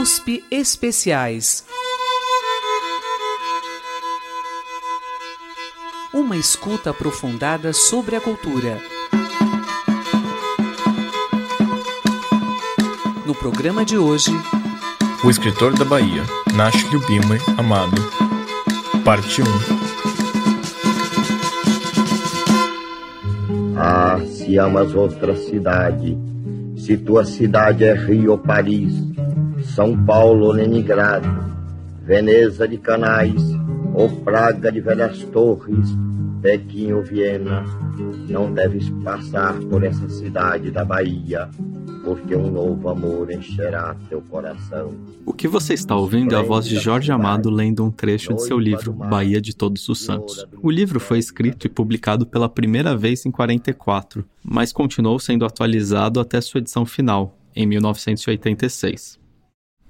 USP Especiais. Uma escuta aprofundada sobre a cultura. No programa de hoje, O escritor da Bahia, Nash Lubimir Amado, parte 1. Ah, se amas outra cidade, se tua cidade é Rio ou Paris, São Paulo Leningrado, Veneza de Canais, ou Praga de Velhas Torres, Pequim ou Viena, não deves passar por essa cidade da Bahia, porque um novo amor encherá teu coração. O que você está ouvindo é a voz de Jorge Amado lendo um trecho de seu livro Bahia de Todos os Santos. O livro foi escrito e publicado pela primeira vez em 44, mas continuou sendo atualizado até sua edição final, em 1986.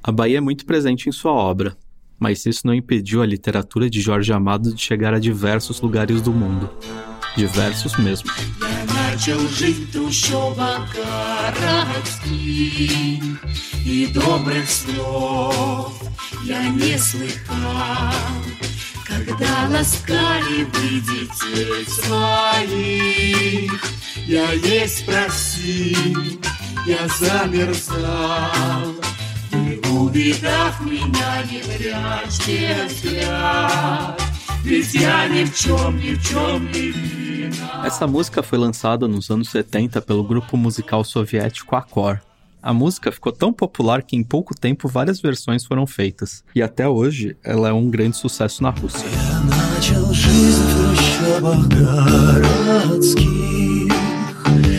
A Bahia é muito presente em sua obra, mas isso não impediu a literatura de Jorge Amado de chegar a diversos lugares do mundo. Diversos mesmo. начал жить в трущобах городских, И добрых слов я не слыхал, Когда ласкали вы детей своих. Я есть просил, я замерзал, И увидав меня, не прячьте взгляд, Ведь я ни в чем, ни в чем не виноват. Essa música foi lançada nos anos 70 pelo grupo musical soviético Akor. A música ficou tão popular que em pouco tempo várias versões foram feitas, e até hoje ela é um grande sucesso na Rússia. начал жизнь в трущобах городских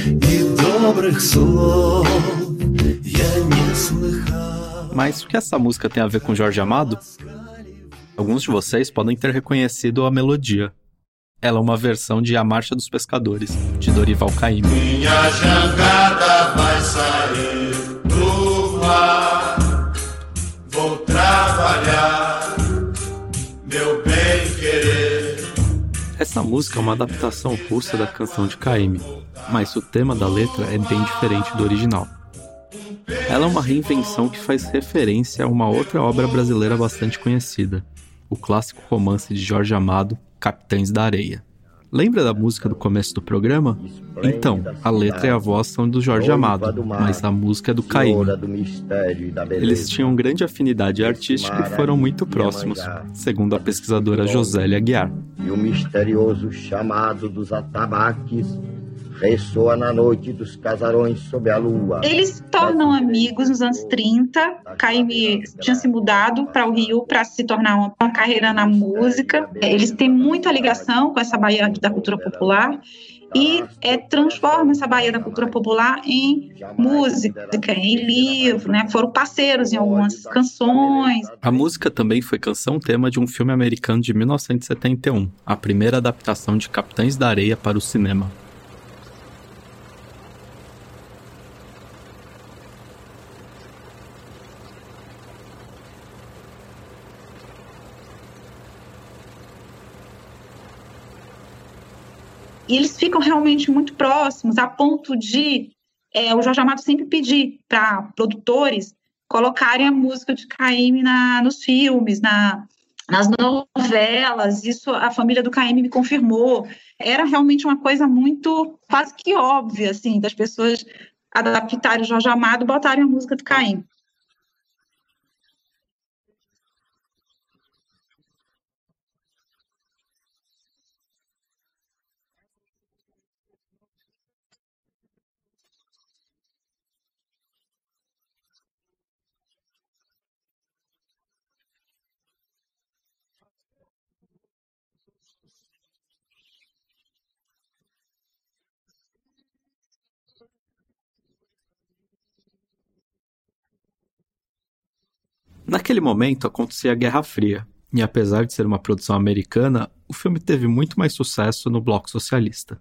И добрых слов я не слыхал Mas o que essa música tem a ver com Jorge Amado? Alguns de vocês podem ter reconhecido a melodia. Ela é uma versão de A Marcha dos Pescadores, de Dorival Caymmi. Minha jangada vai sair do mar. Vou trabalhar, meu bem querer. Essa música é uma adaptação russa da canção de Caymmi, mas o tema da letra é bem diferente do original. Ela é uma reinvenção que faz referência a uma outra obra brasileira bastante conhecida, o clássico romance de Jorge Amado, Capitães da Areia. Lembra da música do começo do programa? Então, a letra e a voz são do Jorge Amado, mas a música é do beleza. Eles tinham grande afinidade artística e foram muito próximos, segundo a pesquisadora Josélia Aguiar. E o misterioso chamado dos atabaques ressoa na noite dos casarões sob a lua. Eles se tornam amigos nos anos 30. Caime tinha se mudado para o Rio para se tornar uma, uma carreira na música. Eles têm muita ligação com essa Bahia da cultura popular e é, transforma essa Bahia da cultura popular em música, em livro, né? Foram parceiros em algumas canções. A música também foi canção-tema de um filme americano de 1971, a primeira adaptação de Capitães da Areia para o cinema. E eles ficam realmente muito próximos, a ponto de é, o Jorge Amado sempre pedir para produtores colocarem a música de Caymmi na, nos filmes, na, nas novelas. Isso a família do Caymmi me confirmou. Era realmente uma coisa muito quase que óbvia, assim, das pessoas adaptarem o Jorge Amado botarem a música do Caymmi. Naquele momento acontecia a Guerra Fria, e apesar de ser uma produção americana, o filme teve muito mais sucesso no bloco socialista.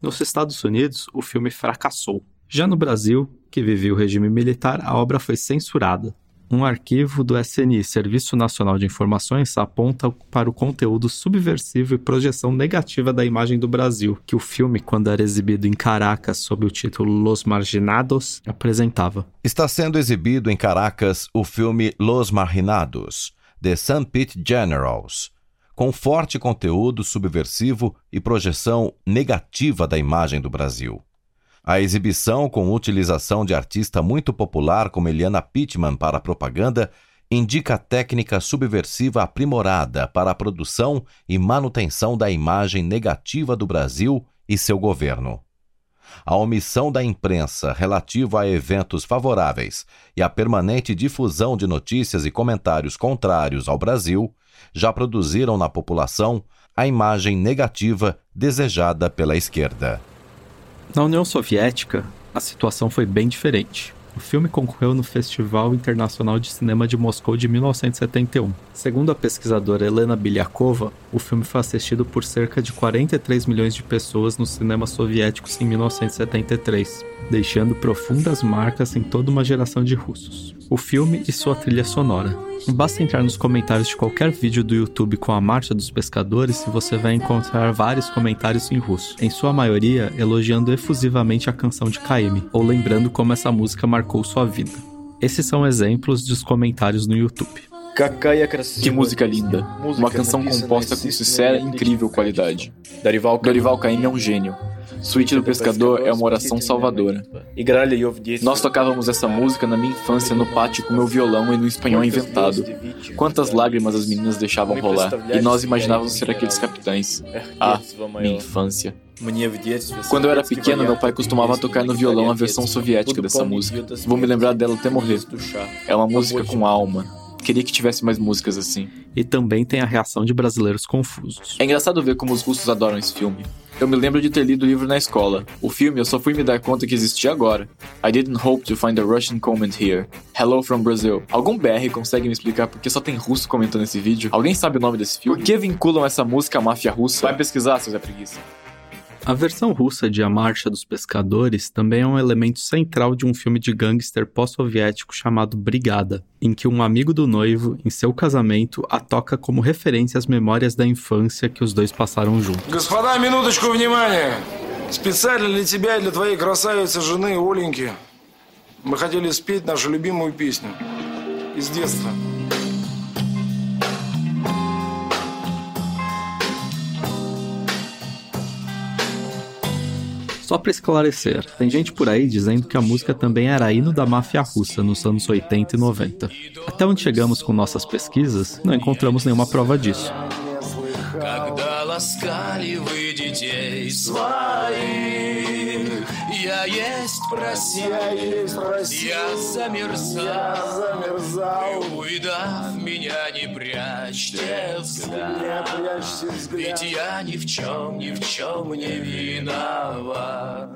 Nos Estados Unidos, o filme fracassou. Já no Brasil, que vivia o regime militar, a obra foi censurada. Um arquivo do SNI, Serviço Nacional de Informações, aponta para o conteúdo subversivo e projeção negativa da imagem do Brasil, que o filme, quando era exibido em Caracas sob o título Los Marginados, apresentava. Está sendo exibido em Caracas o filme Los Marginados, de St. Pete Generals, com forte conteúdo subversivo e projeção negativa da imagem do Brasil. A exibição, com utilização de artista muito popular como Eliana Pittman para propaganda, indica técnica subversiva aprimorada para a produção e manutenção da imagem negativa do Brasil e seu governo. A omissão da imprensa relativa a eventos favoráveis e a permanente difusão de notícias e comentários contrários ao Brasil já produziram na população a imagem negativa desejada pela esquerda. Na União Soviética, a situação foi bem diferente. O filme concorreu no Festival Internacional de Cinema de Moscou de 1971. Segundo a pesquisadora Helena Bilyakova, o filme foi assistido por cerca de 43 milhões de pessoas nos cinemas soviéticos em 1973, deixando profundas marcas em toda uma geração de russos. O filme e sua trilha sonora. Basta entrar nos comentários de qualquer vídeo do YouTube com a Marcha dos Pescadores e você vai encontrar vários comentários em russo, em sua maioria elogiando efusivamente a canção de Kaimi, ou lembrando como essa música marcou sua vida. Esses são exemplos dos comentários no YouTube. Que música linda. Uma canção composta com sincera e incrível qualidade. Dorival Caymmi é um gênio. Suíte do Pescador é uma oração salvadora. Nós tocávamos essa música na minha infância no pátio com meu violão e no espanhol inventado. Quantas lágrimas as meninas deixavam rolar. E nós imaginávamos ser aqueles capitães. Ah, minha infância. Quando eu era pequeno, meu pai costumava tocar no violão a versão soviética dessa música. Vou me lembrar dela até morrer. É uma música com alma. Queria que tivesse mais músicas assim. E também tem a reação de brasileiros confusos. É engraçado ver como os russos adoram esse filme. Eu me lembro de ter lido o livro na escola. O filme eu só fui me dar conta que existia agora. I didn't hope to find a Russian comment here. Hello from Brazil. Algum BR consegue me explicar por que só tem russo comentando esse vídeo? Alguém sabe o nome desse filme? Por que vinculam essa música à máfia russa? Vai pesquisar, seu Zé Preguiça. A versão russa de A Marcha dos Pescadores também é um elemento central de um filme de gangster pós-soviético chamado Brigada, em que um amigo do noivo, em seu casamento, a toca como referência às memórias da infância que os dois passaram juntos. Господа, минуточку внимания! Специально для тебя и для твоей красавицы жены Оленьки мы хотели спеть нашу любимую песню из детства. Só para esclarecer, tem gente por aí dizendo que a música também era hino da máfia russa nos anos 80 e 90. Até onde chegamos com nossas pesquisas, não encontramos nenhuma prova disso. Когда ласкали вы детей своих Я есть просил, я замерзал, И, увидав меня, не прячьте взгляд Ведь я ни в чем, ни в чем не виноват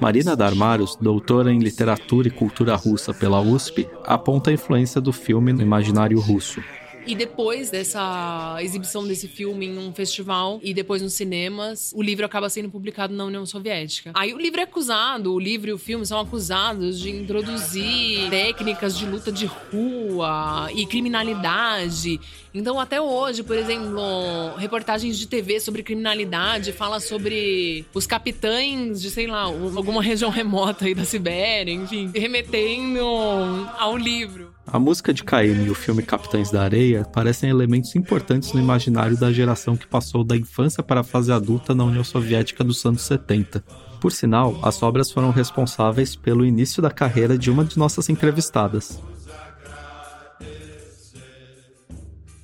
Marina Darmaros, doutora em literatura e cultura russa pela USP, aponta a influência do filme no imaginário russo. E depois dessa exibição desse filme em um festival e depois nos cinemas, o livro acaba sendo publicado na União Soviética. Aí o livro é acusado, o livro e o filme são acusados de introduzir técnicas de luta de rua e criminalidade. Então, até hoje, por exemplo, reportagens de TV sobre criminalidade fala sobre os capitães de, sei lá, alguma região remota aí da Sibéria, enfim, remetendo ao livro. A música de Caymmi e o filme Capitães da Areia parecem elementos importantes no imaginário da geração que passou da infância para a fase adulta na União Soviética dos anos 70. Por sinal, as obras foram responsáveis pelo início da carreira de uma de nossas entrevistadas.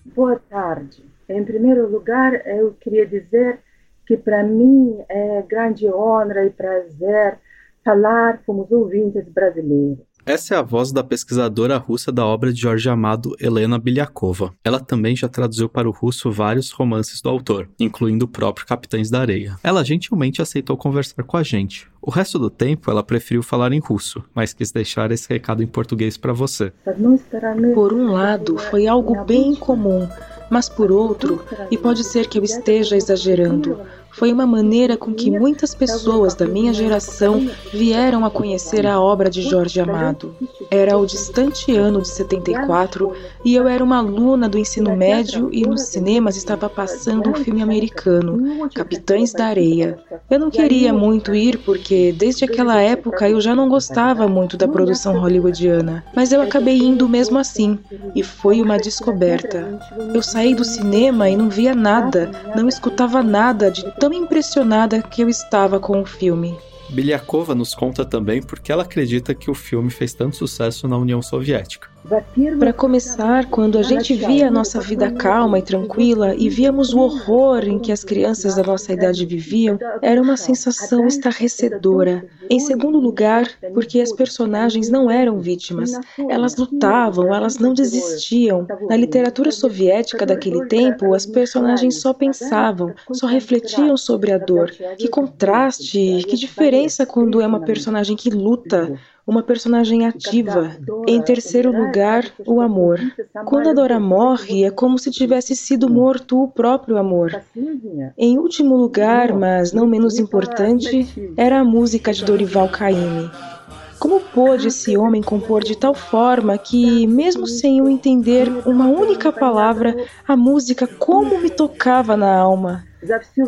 Boa tarde. Em primeiro lugar, eu queria dizer que para mim é grande honra e prazer falar com os ouvintes brasileiros. Essa é a voz da pesquisadora russa da obra de Jorge Amado, Helena Bilyakova. Ela também já traduziu para o russo vários romances do autor, incluindo o próprio Capitães da Areia. Ela gentilmente aceitou conversar com a gente. O resto do tempo ela preferiu falar em russo, mas quis deixar esse recado em português para você. Por um lado, foi algo bem comum, mas por outro, e pode ser que eu esteja exagerando, foi uma maneira com que muitas pessoas da minha geração vieram a conhecer a obra de Jorge Amado. Era o distante ano de 74 e eu era uma aluna do ensino médio e nos cinemas estava passando um filme americano, Capitães da Areia. Eu não queria muito ir porque desde aquela época eu já não gostava muito da produção hollywoodiana, mas eu acabei indo mesmo assim e foi uma descoberta. Eu saí do cinema e não via nada, não escutava nada de tão impressionada que eu estava com o filme. Bilyakova nos conta também porque ela acredita que o filme fez tanto sucesso na União Soviética. Para começar, quando a gente via a nossa vida calma e tranquila e víamos o horror em que as crianças da nossa idade viviam, era uma sensação estarrecedora. Em segundo lugar, porque as personagens não eram vítimas, elas lutavam, elas não desistiam. Na literatura soviética daquele tempo, as personagens só pensavam, só refletiam sobre a dor. Que contraste, que diferença quando é uma personagem que luta, uma personagem ativa. Em terceiro lugar, o amor. Quando a Dora morre, é como se tivesse sido morto o próprio amor. Em último lugar, mas não menos importante, era a música de Dorival Caymmi. Como pôde esse homem compor de tal forma que, mesmo sem eu entender uma única palavra, a música como me tocava na alma?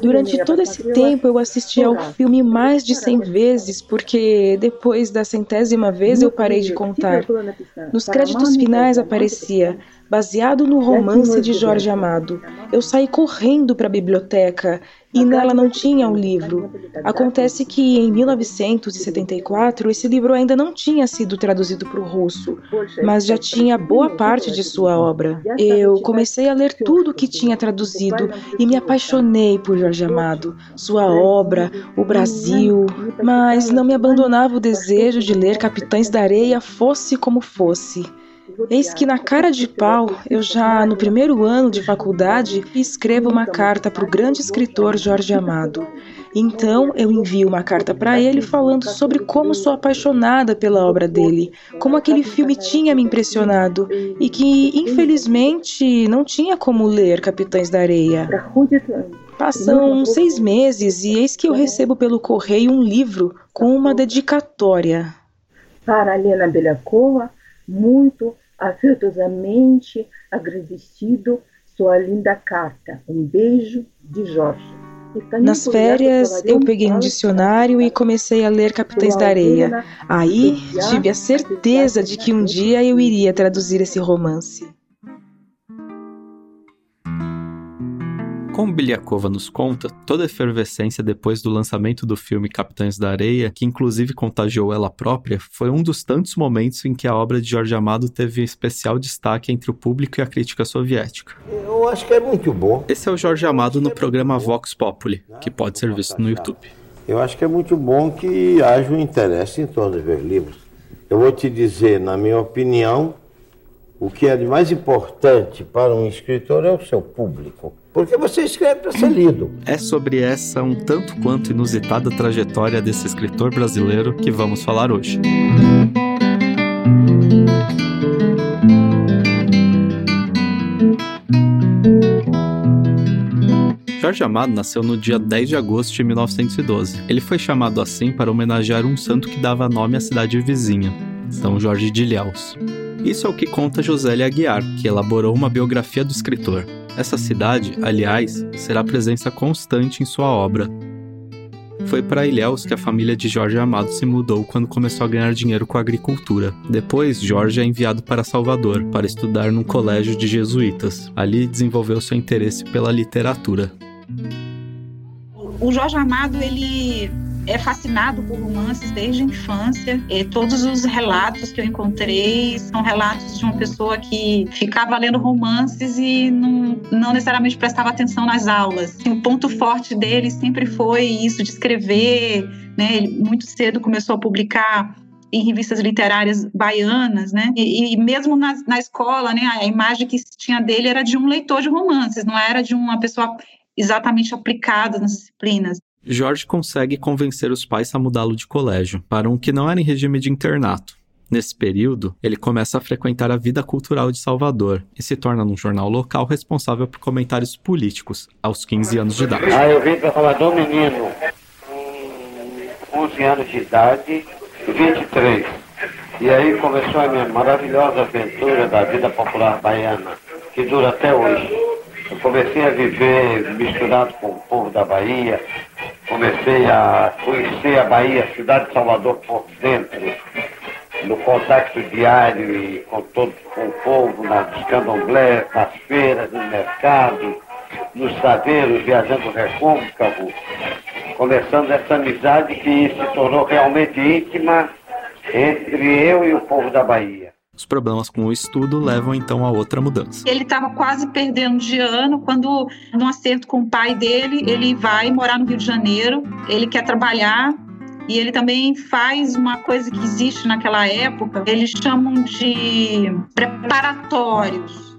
Durante todo esse tempo eu assisti ao filme mais de 100 vezes, porque depois da centésima vez eu parei de contar. Nos créditos finais aparecia baseado no romance de Jorge Amado. Eu saí correndo para a biblioteca e nela não tinha o um livro. Acontece que em 1974 esse livro ainda não tinha sido traduzido para o russo, mas já tinha boa parte de sua obra. Eu comecei a ler tudo o que tinha traduzido e me apaixonei por Jorge Amado, sua obra, o Brasil, mas não me abandonava o desejo de ler Capitães da Areia fosse como fosse. Eis que na cara de pau, eu já no primeiro ano de faculdade escrevo uma carta para o grande escritor Jorge Amado. Então eu envio uma carta para ele falando sobre como sou apaixonada pela obra dele, como aquele filme tinha me impressionado e que infelizmente não tinha como ler Capitães da Areia. Passam seis meses e eis que eu recebo pelo correio um livro com uma dedicatória. Para Helena Belakova, muito afetuosamente agradecido sua linda carta. Um beijo de Jorge. Nas férias, eu peguei um dicionário e comecei a ler Capitães da Areia. Aí, tive a certeza de que um dia eu iria traduzir esse romance. Como Bilyakova nos conta, toda a efervescência depois do lançamento do filme Capitães da Areia, que inclusive contagiou ela própria, foi um dos tantos momentos em que a obra de Jorge Amado teve especial destaque entre o público e a crítica soviética. Eu acho que é muito bom. Esse é o Jorge Amado no programa Vox Populi, que pode ser visto no YouTube. Eu acho que é muito bom que haja um interesse em torno dos meus livros. Eu vou te dizer, na minha opinião, o que é de mais importante para um escritor é o seu público. Porque você escreve para ser lido. É sobre essa um tanto quanto inusitada trajetória desse escritor brasileiro que vamos falar hoje. Jorge Amado nasceu no dia 10 de agosto de 1912. Ele foi chamado assim para homenagear um santo que dava nome à cidade vizinha, São Jorge de Ilhéus. Isso é o que conta Josélia Aguiar, que elaborou uma biografia do escritor. Essa cidade, aliás, será presença constante em sua obra. Foi para Ilhéus que a família de Jorge Amado se mudou quando começou a ganhar dinheiro com a agricultura. Depois, Jorge é enviado para Salvador para estudar num colégio de jesuítas. Ali desenvolveu seu interesse pela literatura. O Jorge Amado, ele é fascinado por romances desde a infância. E todos os relatos que eu encontrei são relatos de uma pessoa que ficava lendo romances e não, não necessariamente prestava atenção nas aulas. Assim, o ponto forte dele sempre foi isso de escrever. Né? Ele muito cedo começou a publicar em revistas literárias baianas, né? E, e mesmo na, na, escola, né, a imagem que tinha dele era de um leitor de romances, não era de uma pessoa exatamente aplicada nas disciplinas. Jorge consegue convencer os pais a mudá-lo de colégio, para um que não era em regime de internato. Nesse período, ele começa a frequentar a vida cultural de Salvador e se torna num jornal local responsável por comentários políticos, aos 15 anos de idade. Ah, eu vim para Salvador menino, com 11 anos de idade, 23. E aí começou a minha maravilhosa aventura da vida popular baiana, que dura até hoje. Eu comecei a viver misturado com o povo da Bahia, comecei a conhecer a Bahia, a cidade de Salvador por dentro, no contato diário e com todo com o povo, nas candomblés, nas feiras, no mercado, nos saveiros, viajando recôncavo, começando essa amizade que se tornou realmente íntima entre eu e o povo da Bahia. Os problemas com o estudo levam então a outra mudança. Ele estava quase perdendo de ano quando, num acerto com o pai dele, ele vai morar no Rio de Janeiro. Ele quer trabalhar e ele também faz uma coisa que existe naquela época, eles chamam de preparatórios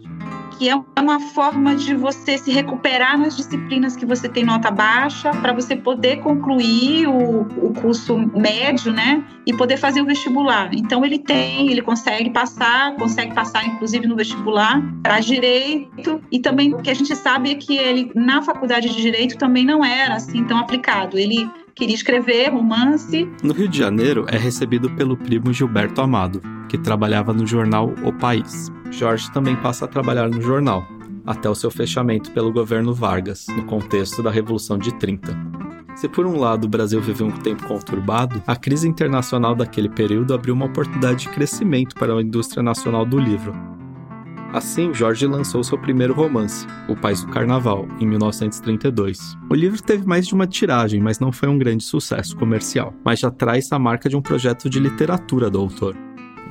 que é uma forma de você se recuperar nas disciplinas que você tem nota baixa, para você poder concluir o, o curso médio, né? E poder fazer o vestibular. Então, ele tem, ele consegue passar, consegue passar, inclusive, no vestibular para direito. E também o que a gente sabe é que ele, na faculdade de direito, também não era assim tão aplicado. Ele queria escrever romance. No Rio de Janeiro, é recebido pelo primo Gilberto Amado, que trabalhava no jornal O País. Jorge também passa a trabalhar no jornal, até o seu fechamento pelo governo Vargas, no contexto da Revolução de 30. Se por um lado o Brasil viveu um tempo conturbado, a crise internacional daquele período abriu uma oportunidade de crescimento para a indústria nacional do livro, Assim, Jorge lançou seu primeiro romance, O País do Carnaval, em 1932. O livro teve mais de uma tiragem, mas não foi um grande sucesso comercial, mas já traz a marca de um projeto de literatura do autor.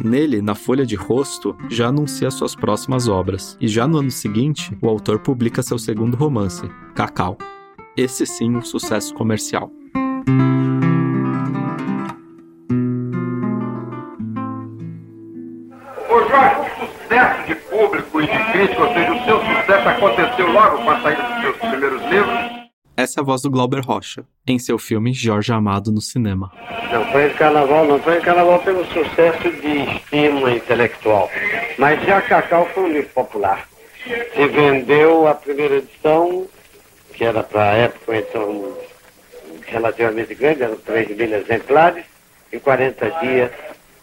Nele, na folha de rosto, já anuncia suas próximas obras, e já no ano seguinte, o autor publica seu segundo romance, Cacau. Esse sim um sucesso comercial. crítica, ou seja, o seu sucesso aconteceu logo com a saída dos seus primeiros livros? Essa é a voz do Glauber Rocha, em seu filme Jorge Amado no cinema. Não foi em carnaval, não foi em carnaval pelo sucesso de estima intelectual. Mas já Cacau foi um livro popular. Se vendeu a primeira edição, que era para a época então relativamente grande, eram 3 mil exemplares, em 40 dias.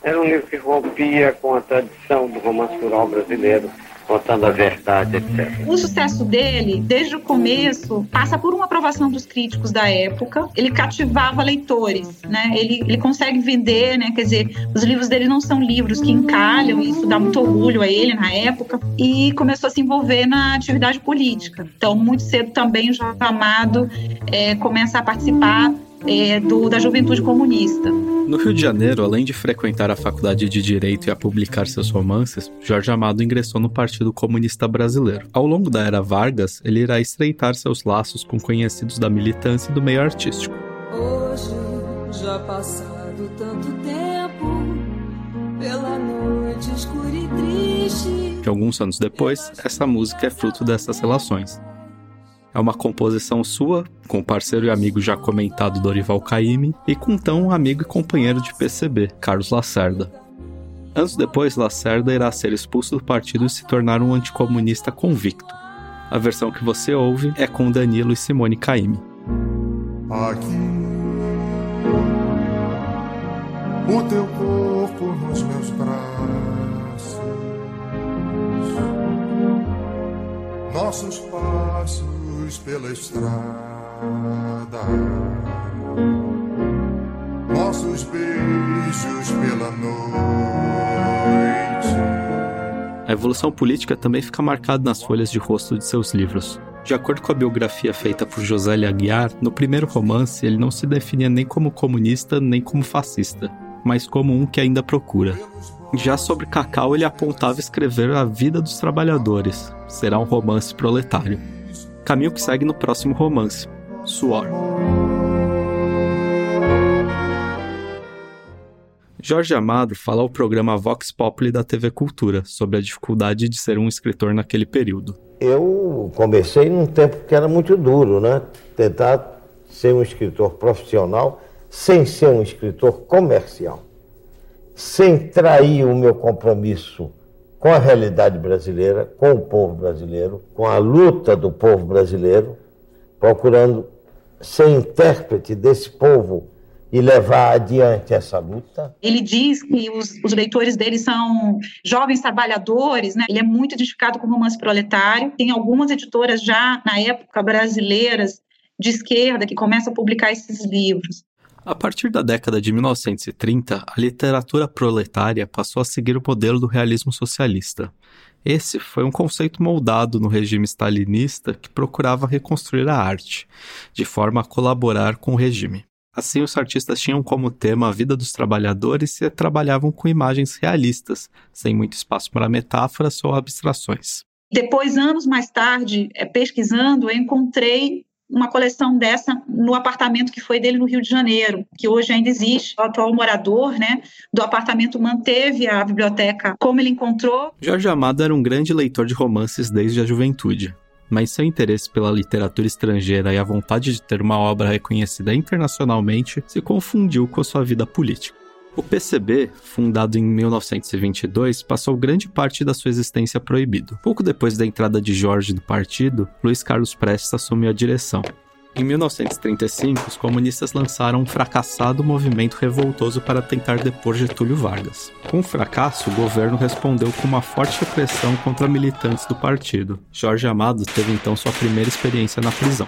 Era um livro que rompia com a tradição do romance rural brasileiro contando a verdade, etc. O sucesso dele, desde o começo, passa por uma aprovação dos críticos da época. Ele cativava leitores, né? Ele, ele consegue vender, né? Quer dizer, os livros dele não são livros que encalham, isso dá muito orgulho a ele na época. E começou a se envolver na atividade política. Então, muito cedo também Jorge Amado é, começa a participar é, do, da juventude comunista. No Rio de Janeiro, além de frequentar a faculdade de Direito e a publicar seus romances, Jorge Amado ingressou no Partido Comunista Brasileiro. Ao longo da era Vargas, ele irá estreitar seus laços com conhecidos da militância e do meio artístico. Hoje, já passado tanto tempo, pela noite escura e triste. Que alguns anos depois, essa música é fruto dessas relações. É uma composição sua, com o parceiro e amigo já comentado Dorival Caymmi, e com tão um amigo e companheiro de PCB, Carlos Lacerda. Anos depois, Lacerda irá ser expulso do partido e se tornar um anticomunista convicto. A versão que você ouve é com Danilo e Simone Caymmi. Aqui, o teu corpo nos meus braços, nossos passos pela estrada, nossos beijos pela noite. A evolução política também fica marcada nas folhas de rosto de seus livros. De acordo com a biografia feita por José Aguiar, no primeiro romance ele não se definia nem como comunista nem como fascista, mas como um que ainda procura. Já sobre Cacau, ele apontava escrever a vida dos trabalhadores. Será um romance proletário caminho que segue no próximo romance, Suor. Jorge Amado fala ao programa Vox Populi da TV Cultura sobre a dificuldade de ser um escritor naquele período. Eu comecei num tempo que era muito duro, né? Tentar ser um escritor profissional sem ser um escritor comercial. sem trair o meu compromisso com a realidade brasileira, com o povo brasileiro, com a luta do povo brasileiro, procurando ser intérprete desse povo e levar adiante essa luta. Ele diz que os, os leitores dele são jovens trabalhadores, né? Ele é muito identificado com o romance proletário. Tem algumas editoras já na época brasileiras de esquerda que começam a publicar esses livros. A partir da década de 1930, a literatura proletária passou a seguir o modelo do realismo socialista. Esse foi um conceito moldado no regime stalinista que procurava reconstruir a arte, de forma a colaborar com o regime. Assim, os artistas tinham como tema a vida dos trabalhadores e trabalhavam com imagens realistas, sem muito espaço para metáforas ou abstrações. Depois, anos mais tarde, eh, pesquisando, eu encontrei uma coleção dessa no apartamento que foi dele no Rio de Janeiro, que hoje ainda existe. O atual morador né, do apartamento manteve a biblioteca como ele encontrou. Jorge Amado era um grande leitor de romances desde a juventude, mas seu interesse pela literatura estrangeira e a vontade de ter uma obra reconhecida internacionalmente se confundiu com sua vida política. O PCB, fundado em 1922, passou grande parte da sua existência proibido. Pouco depois da entrada de Jorge no partido, Luiz Carlos Prestes assumiu a direção. Em 1935, os comunistas lançaram um fracassado movimento revoltoso para tentar depor Getúlio Vargas. Com o fracasso, o governo respondeu com uma forte repressão contra militantes do partido. Jorge Amado teve então sua primeira experiência na prisão,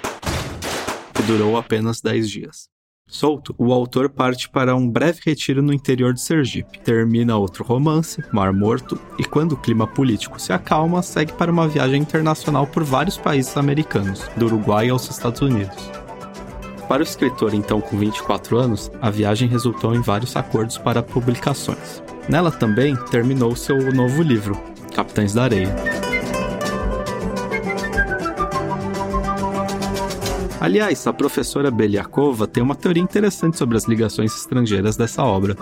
que durou apenas 10 dias. Solto, o autor parte para um breve retiro no interior de Sergipe. Termina outro romance, Mar Morto, e quando o clima político se acalma, segue para uma viagem internacional por vários países americanos, do Uruguai aos Estados Unidos. Para o escritor, então com 24 anos, a viagem resultou em vários acordos para publicações. Nela também terminou seu novo livro, Capitães da Areia. Aliás, a professora Beliakova tem uma teoria interessante sobre as ligações estrangeiras dessa obra.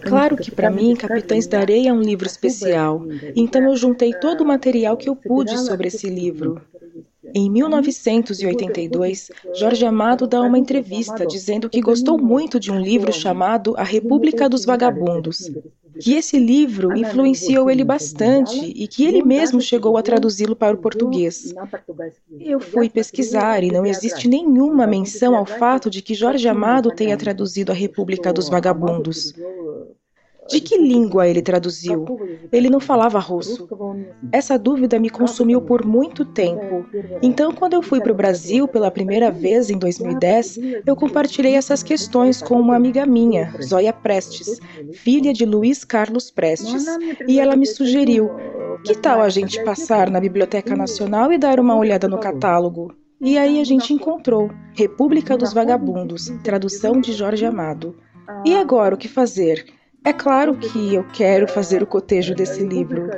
Claro que para mim Capitães da Areia é um livro especial, então eu juntei todo o material que eu pude sobre esse livro. Em 1982, Jorge Amado dá uma entrevista dizendo que gostou muito de um livro chamado A República dos Vagabundos, que esse livro influenciou ele bastante e que ele mesmo chegou a traduzi-lo para o português. Eu fui pesquisar e não existe nenhuma menção ao fato de que Jorge Amado tenha traduzido A República dos Vagabundos. De que língua ele traduziu? Ele não falava russo. Essa dúvida me consumiu por muito tempo. Então, quando eu fui para o Brasil pela primeira vez em 2010, eu compartilhei essas questões com uma amiga minha, Zóia Prestes, filha de Luiz Carlos Prestes, e ela me sugeriu: que tal a gente passar na Biblioteca Nacional e dar uma olhada no catálogo? E aí a gente encontrou República dos Vagabundos, tradução de Jorge Amado. E agora o que fazer? É claro que eu quero fazer o cotejo desse livro.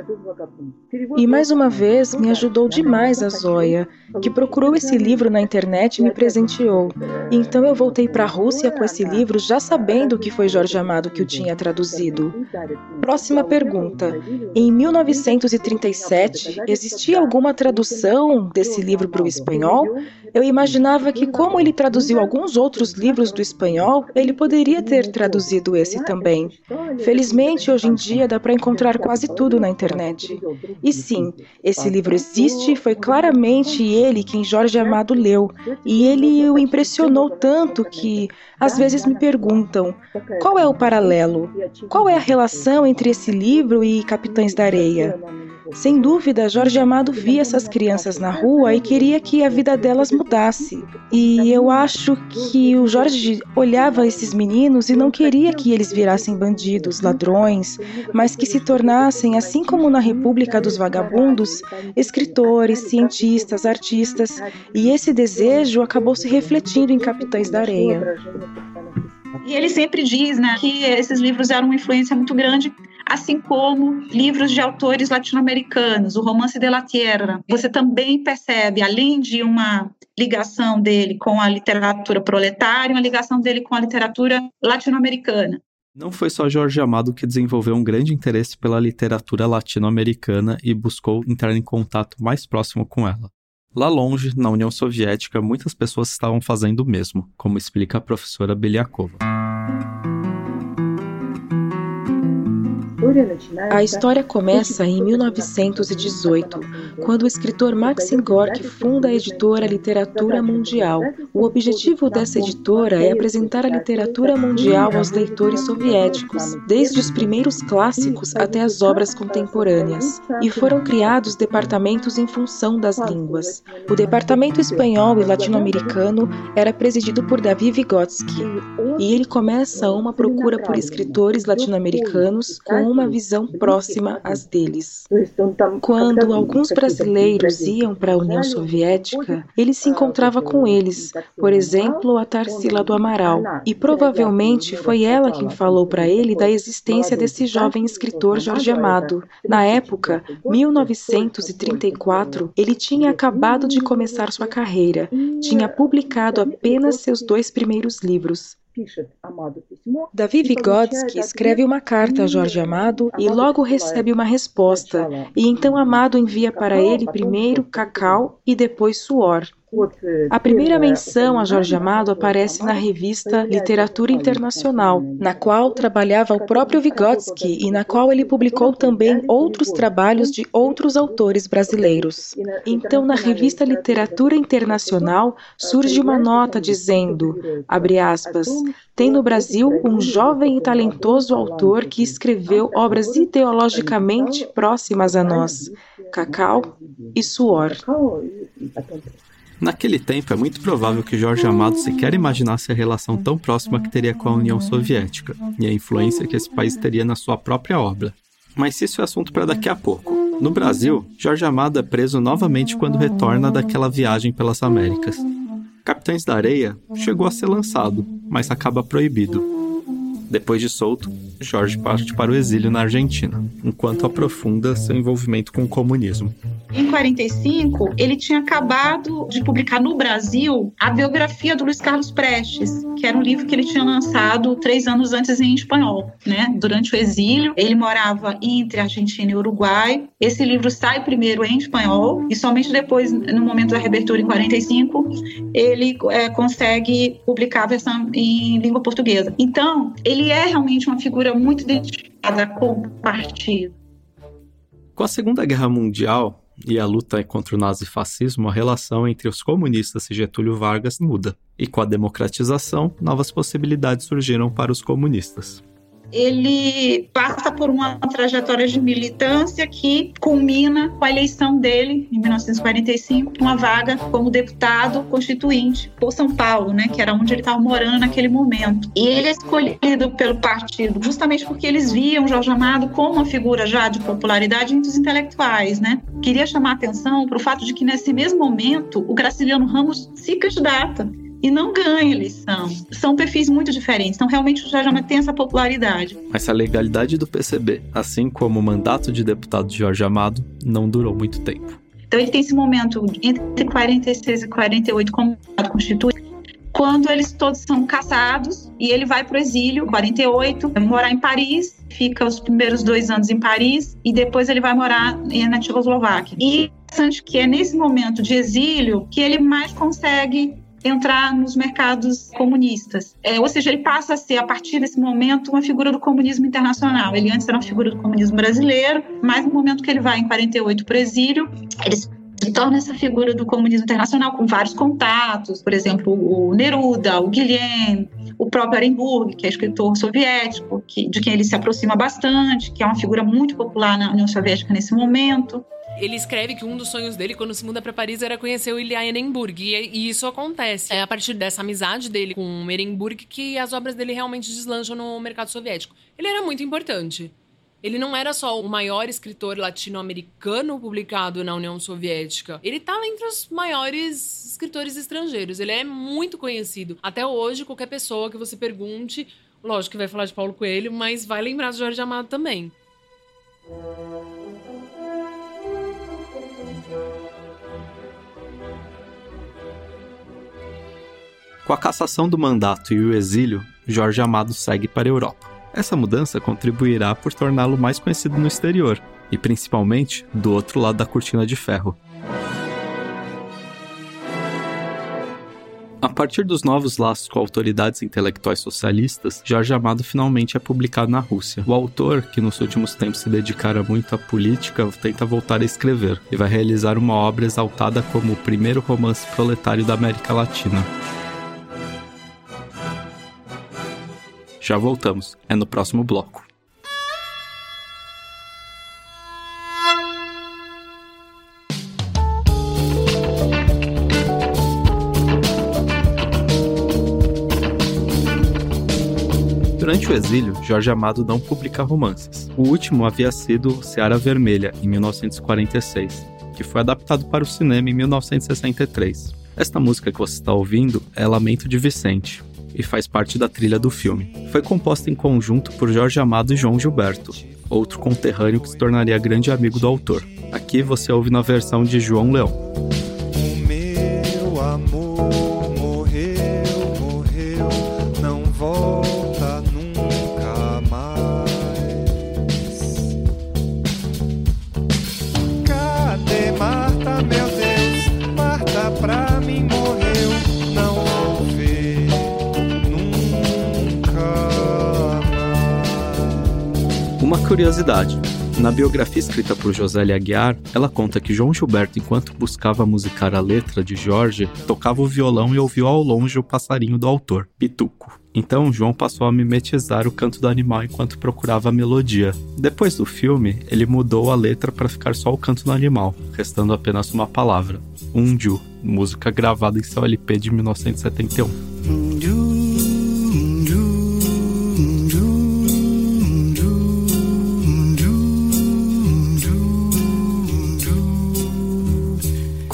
E mais uma vez me ajudou demais a Zóia, que procurou esse livro na internet e me presenteou. Então eu voltei para a Rússia com esse livro já sabendo que foi Jorge Amado que o tinha traduzido. Próxima pergunta. Em 1937, existia alguma tradução desse livro para o espanhol? Eu imaginava que, como ele traduziu alguns outros livros do espanhol, ele poderia ter traduzido esse também. Felizmente, hoje em dia dá para encontrar quase tudo na internet. E sim, esse livro existe e foi claramente ele quem Jorge Amado leu. E ele o impressionou tanto que, às vezes, me perguntam: qual é o paralelo? Qual é a relação entre esse livro e Capitães da Areia? Sem dúvida, Jorge Amado via essas crianças na rua e queria que a vida delas mudasse. E eu acho que o Jorge olhava esses meninos e não queria que eles virassem bandidos, ladrões, mas que se tornassem, assim como na República dos Vagabundos, escritores, cientistas, artistas. E esse desejo acabou se refletindo em Capitães da Areia. E ele sempre diz né, que esses livros eram uma influência muito grande assim como livros de autores latino-americanos, o Romance de la Tierra. Você também percebe, além de uma ligação dele com a literatura proletária, uma ligação dele com a literatura latino-americana. Não foi só Jorge Amado que desenvolveu um grande interesse pela literatura latino-americana e buscou entrar em contato mais próximo com ela. Lá longe, na União Soviética, muitas pessoas estavam fazendo o mesmo, como explica a professora Beliakova. A história começa em 1918, quando o escritor Maxim Gorky funda a editora Literatura Mundial. O objetivo dessa editora é apresentar a literatura mundial aos leitores soviéticos, desde os primeiros clássicos até as obras contemporâneas. E foram criados departamentos em função das línguas. O departamento espanhol e latino-americano era presidido por Davi Vygotsky, e ele começa uma procura por escritores latino-americanos com uma visão próxima às deles. Quando alguns brasileiros iam para a União Soviética, ele se encontrava com eles, por exemplo, a Tarsila do Amaral, e provavelmente foi ela quem falou para ele da existência desse jovem escritor Jorge Amado. Na época, 1934, ele tinha acabado de começar sua carreira, tinha publicado apenas seus dois primeiros livros. Davi Vygotsky escreve uma carta a Jorge Amado e logo recebe uma resposta, e então Amado envia para ele primeiro cacau e depois suor. A primeira menção a Jorge Amado aparece na revista Literatura Internacional, na qual trabalhava o próprio Vygotsky e na qual ele publicou também outros trabalhos de outros autores brasileiros. Então, na revista Literatura Internacional, surge uma nota dizendo, abre aspas, tem no Brasil um jovem e talentoso autor que escreveu obras ideologicamente próximas a nós, Cacau e Suor. Naquele tempo, é muito provável que Jorge Amado sequer imaginasse a relação tão próxima que teria com a União Soviética e a influência que esse país teria na sua própria obra. Mas isso é assunto para daqui a pouco. No Brasil, Jorge Amado é preso novamente quando retorna daquela viagem pelas Américas. Capitães da Areia chegou a ser lançado, mas acaba proibido. Depois de solto, Jorge parte para o exílio na Argentina, enquanto aprofunda seu envolvimento com o comunismo. Em 45, ele tinha acabado de publicar no Brasil a biografia do Luiz Carlos Prestes, que era um livro que ele tinha lançado três anos antes em espanhol, né? Durante o exílio, ele morava entre Argentina e Uruguai. Esse livro sai primeiro em espanhol e somente depois, no momento da reabertura em 45, ele é, consegue publicar a versão em língua portuguesa. Então, ele é realmente uma figura muito identificada com o partido. Com a Segunda Guerra Mundial, e a luta contra o nazifascismo, a relação entre os comunistas e Getúlio Vargas muda. E com a democratização, novas possibilidades surgiram para os comunistas ele passa por uma trajetória de militância que culmina com a eleição dele, em 1945, uma vaga como deputado constituinte por São Paulo, né, que era onde ele estava morando naquele momento. E ele é escolhido pelo partido justamente porque eles viam Jorge Amado como uma figura já de popularidade entre os intelectuais. Né? Queria chamar a atenção para o fato de que, nesse mesmo momento, o Graciliano Ramos se candidata e não ganha eleição. São perfis muito diferentes. Então, realmente, o Jorge Amado tem essa popularidade. Mas a legalidade do PCB, assim como o mandato de deputado de Jorge Amado, não durou muito tempo. Então, ele tem esse momento entre 46 e 48 como constituinte, quando eles todos são caçados e ele vai para o exílio, 48, morar em Paris, fica os primeiros dois anos em Paris e depois ele vai morar na Tchecoslováquia. E interessante que é nesse momento de exílio que ele mais consegue entrar nos mercados comunistas. É, ou seja, ele passa a ser, a partir desse momento, uma figura do comunismo internacional. Ele antes era uma figura do comunismo brasileiro, mas no momento que ele vai em 48 para o exílio, ele se torna essa figura do comunismo internacional com vários contatos, por exemplo, o Neruda, o Guilhem, o próprio Arenburg, que é escritor soviético, que, de quem ele se aproxima bastante, que é uma figura muito popular na União Soviética nesse momento ele escreve que um dos sonhos dele quando se muda para Paris era conhecer o Ilya Ehrenburg. E, e, isso acontece. É a partir dessa amizade dele com Ehrenburg que as obras dele realmente deslancham no mercado soviético. Ele era muito importante. Ele não era só o maior escritor latino-americano publicado na União Soviética. Ele tá entre os maiores escritores estrangeiros. Ele é muito conhecido. Até hoje, qualquer pessoa que você pergunte, lógico que vai falar de Paulo Coelho, mas vai lembrar de Jorge Amado também. Com a cassação do mandato e o exílio, Jorge Amado segue para a Europa. Essa mudança contribuirá por torná-lo mais conhecido no exterior, e principalmente do outro lado da cortina de ferro. A partir dos novos laços com autoridades intelectuais socialistas, Jorge Amado finalmente é publicado na Rússia. O autor, que nos últimos tempos se dedicara muito à política, tenta voltar a escrever e vai realizar uma obra exaltada como o primeiro romance proletário da América Latina. Já voltamos, é no próximo bloco. Durante o exílio, Jorge Amado não publica romances. O último havia sido Seara Vermelha, em 1946, que foi adaptado para o cinema em 1963. Esta música que você está ouvindo é Lamento de Vicente, e faz parte da trilha do filme. Foi composta em conjunto por Jorge Amado e João Gilberto, outro conterrâneo que se tornaria grande amigo do autor. Aqui você ouve na versão de João Leão. O meu amor curiosidade. Na biografia escrita por Josélia Aguiar, ela conta que João Gilberto, enquanto buscava musicar a letra de Jorge, tocava o violão e ouviu ao longe o passarinho do autor, Pituco. Então João passou a mimetizar o canto do animal enquanto procurava a melodia. Depois do filme, ele mudou a letra para ficar só o canto do animal, restando apenas uma palavra, Unju, música gravada em seu LP de 1971.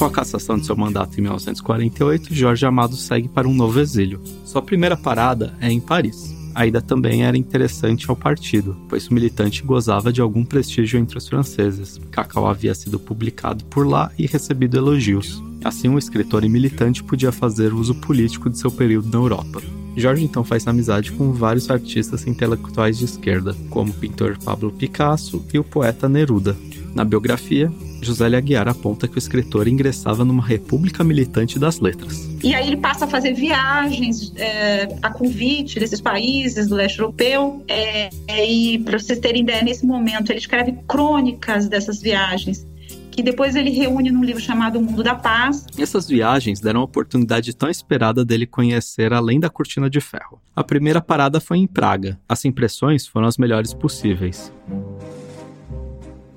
Com a cassação de seu mandato em 1948, Jorge Amado segue para um novo exílio. Sua primeira parada é em Paris. A ida também era interessante ao partido, pois o militante gozava de algum prestígio entre os franceses. Cacau havia sido publicado por lá e recebido elogios. Assim, o escritor e militante podia fazer uso político de seu período na Europa. Jorge então faz amizade com vários artistas intelectuais de esquerda, como o pintor Pablo Picasso e o poeta Neruda. Na biografia, José Aguiar aponta que o escritor ingressava numa república militante das letras. E aí ele passa a fazer viagens é, a convite desses países do leste europeu. É, é, e para vocês terem ideia, nesse momento ele escreve crônicas dessas viagens. Que depois ele reúne num livro chamado O Mundo da Paz. Essas viagens deram a oportunidade tão esperada dele conhecer além da cortina de ferro. A primeira parada foi em Praga. As impressões foram as melhores possíveis.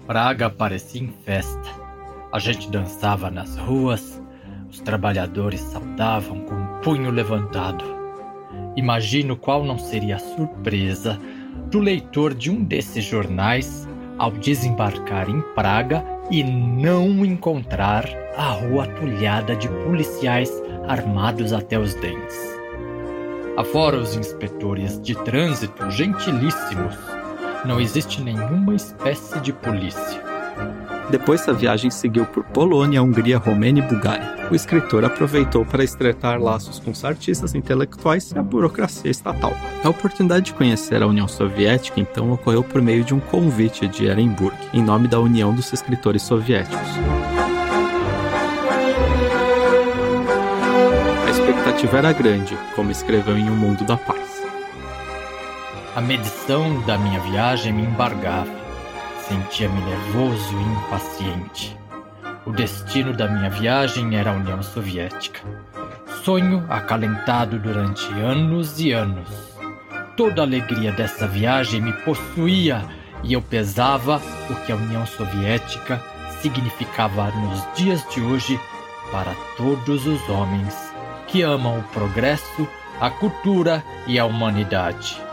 Praga parecia em festa. A gente dançava nas ruas, os trabalhadores saudavam com o punho levantado. Imagino qual não seria a surpresa do leitor de um desses jornais ao desembarcar em Praga e não encontrar a rua atulhada de policiais armados até os dentes. Afora os inspetores de trânsito gentilíssimos, não existe nenhuma espécie de polícia. Depois a viagem seguiu por Polônia, Hungria, Romênia e Bulgária. O escritor aproveitou para estreitar laços com os artistas intelectuais e a burocracia estatal. A oportunidade de conhecer a União Soviética então ocorreu por meio de um convite de Ehrenburg, em nome da União dos Escritores Soviéticos. A expectativa era grande, como escreveu em O Mundo da Paz. A medição da minha viagem me embargava. Sentia-me nervoso e impaciente. O destino da minha viagem era a União Soviética. Sonho acalentado durante anos e anos. Toda a alegria dessa viagem me possuía e eu pesava o que a União Soviética significava nos dias de hoje para todos os homens que amam o progresso, a cultura e a humanidade.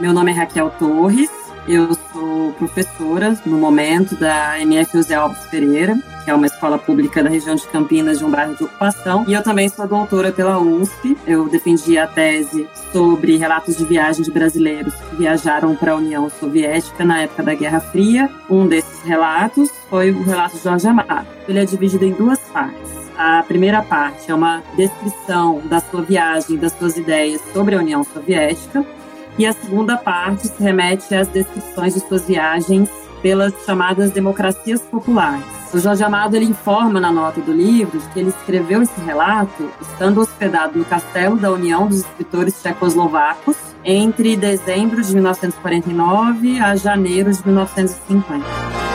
Meu nome é Raquel Torres, eu sou professora no momento da MF José Alves Pereira, que é uma escola pública da região de Campinas, de um bairro de ocupação. E eu também sou doutora pela USP. Eu defendi a tese sobre relatos de viagem de brasileiros que viajaram para a União Soviética na época da Guerra Fria. Um desses relatos foi o relato de Jorge Amado. Ele é dividido em duas partes. A primeira parte é uma descrição da sua viagem, das suas ideias sobre a União Soviética. E a segunda parte se remete às descrições de suas viagens pelas chamadas democracias populares. O Jorge Amado ele informa na nota do livro que ele escreveu esse relato estando hospedado no Castelo da União dos Escritores Tchecoslovacos entre dezembro de 1949 a janeiro de 1950.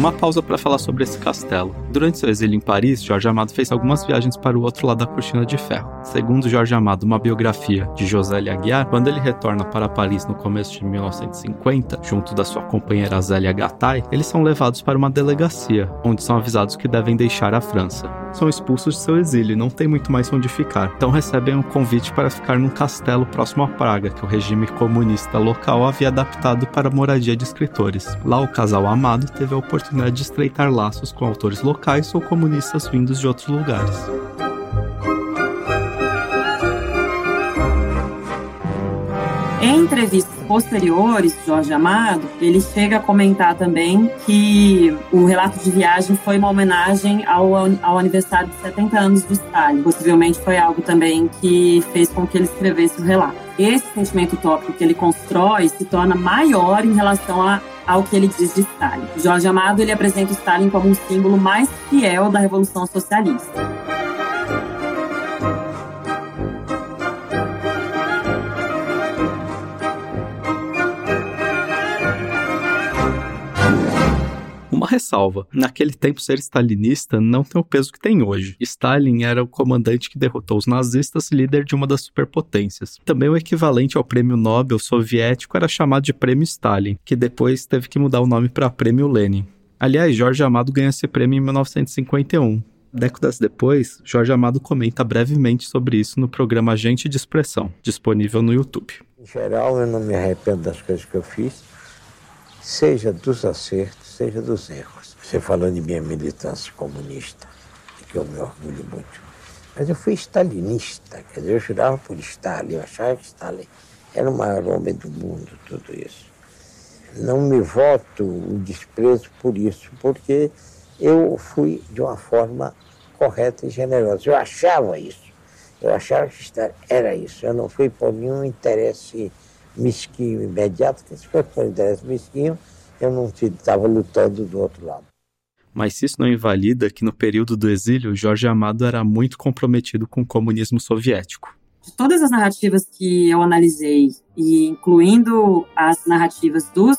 Uma pausa para falar sobre esse castelo. Durante seu exílio em Paris, Jorge Amado fez algumas viagens para o outro lado da cortina de ferro. Segundo Jorge Amado, uma biografia de José L. Aguiar, quando ele retorna para Paris no começo de 1950, junto da sua companheira Zélia Gattai, eles são levados para uma delegacia, onde são avisados que devem deixar a França. São expulsos de seu exílio e não tem muito mais onde ficar, então recebem um convite para ficar num castelo próximo a Praga, que o regime comunista local havia adaptado para moradia de escritores. Lá, o casal Amado teve a oportunidade de estreitar laços com autores locais ou comunistas vindos de outros lugares. Em entrevistas posteriores, Jorge Amado, ele chega a comentar também que o relato de viagem foi uma homenagem ao, ao aniversário de 70 anos de Stalin. Possivelmente foi algo também que fez com que ele escrevesse o relato. Esse sentimento utópico que ele constrói se torna maior em relação a ao que ele diz de Stalin. Jorge Amado ele apresenta Stalin como um símbolo mais fiel da Revolução Socialista. Ressalva: naquele tempo, ser stalinista não tem o peso que tem hoje. Stalin era o comandante que derrotou os nazistas, líder de uma das superpotências. Também o equivalente ao prêmio Nobel soviético era chamado de Prêmio Stalin, que depois teve que mudar o nome para Prêmio Lenin. Aliás, Jorge Amado ganha esse prêmio em 1951. Décadas depois, Jorge Amado comenta brevemente sobre isso no programa Agente de Expressão, disponível no YouTube. Em geral, eu não me arrependo das coisas que eu fiz, seja dos acertos, seja dos erros. Você falou de minha militância comunista, que eu me orgulho muito. Mas eu fui stalinista, quer dizer, eu jurava por Stalin, eu achava que Stalin era o maior homem do mundo, tudo isso. Não me voto o desprezo por isso, porque eu fui de uma forma correta e generosa. Eu achava isso. Eu achava que Stalin era isso. Eu não fui por nenhum interesse mesquinho imediato, porque se fosse por interesse mesquinho, eu não estava lutando do outro lado. Mas isso não invalida que no período do exílio, Jorge Amado era muito comprometido com o comunismo soviético. De todas as narrativas que eu analisei, e incluindo as narrativas dos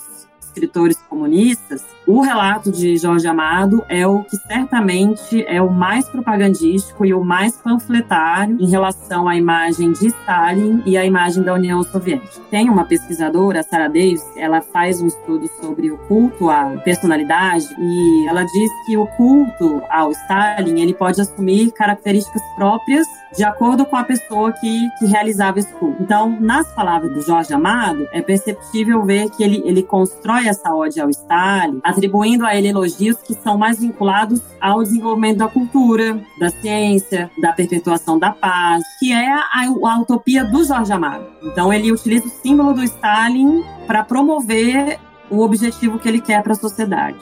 escritores comunistas, o relato de Jorge Amado é o que certamente é o mais propagandístico e o mais panfletário em relação à imagem de Stalin e à imagem da União Soviética. Tem uma pesquisadora, Sarah Davis, ela faz um estudo sobre o culto à personalidade e ela diz que o culto ao Stalin ele pode assumir características próprias de acordo com a pessoa que, que realizava esse culto. Então, nas palavras do Jorge Amado, é perceptível ver que ele, ele constrói essa ode ao Stalin, atribuindo a ele elogios que são mais vinculados ao desenvolvimento da cultura, da ciência, da perpetuação da paz, que é a, a utopia do Jorge Amado. Então, ele utiliza o símbolo do Stalin para promover o objetivo que ele quer para a sociedade.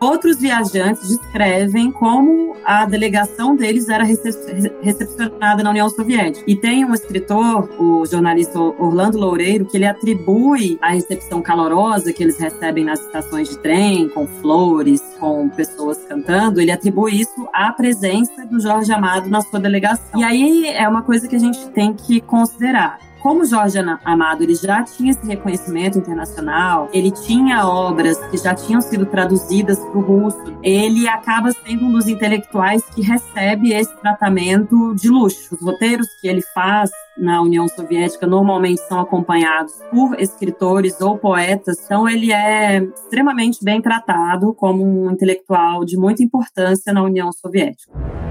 Outros viajantes descrevem como a delegação deles era recepcionada na União Soviética. E tem um escritor, o jornalista Orlando Loureiro, que ele atribui a recepção calorosa que eles recebem nas estações de trem, com flores, com pessoas cantando, ele atribui isso à presença do Jorge Amado na sua delegação. E aí é uma coisa que a gente tem que considerar como Jorge Amado ele já tinha esse reconhecimento internacional, ele tinha obras que já tinham sido traduzidas para o russo, ele acaba sendo um dos intelectuais que recebe esse tratamento de luxo. Os roteiros que ele faz na União Soviética normalmente são acompanhados por escritores ou poetas, então ele é extremamente bem tratado como um intelectual de muita importância na União Soviética.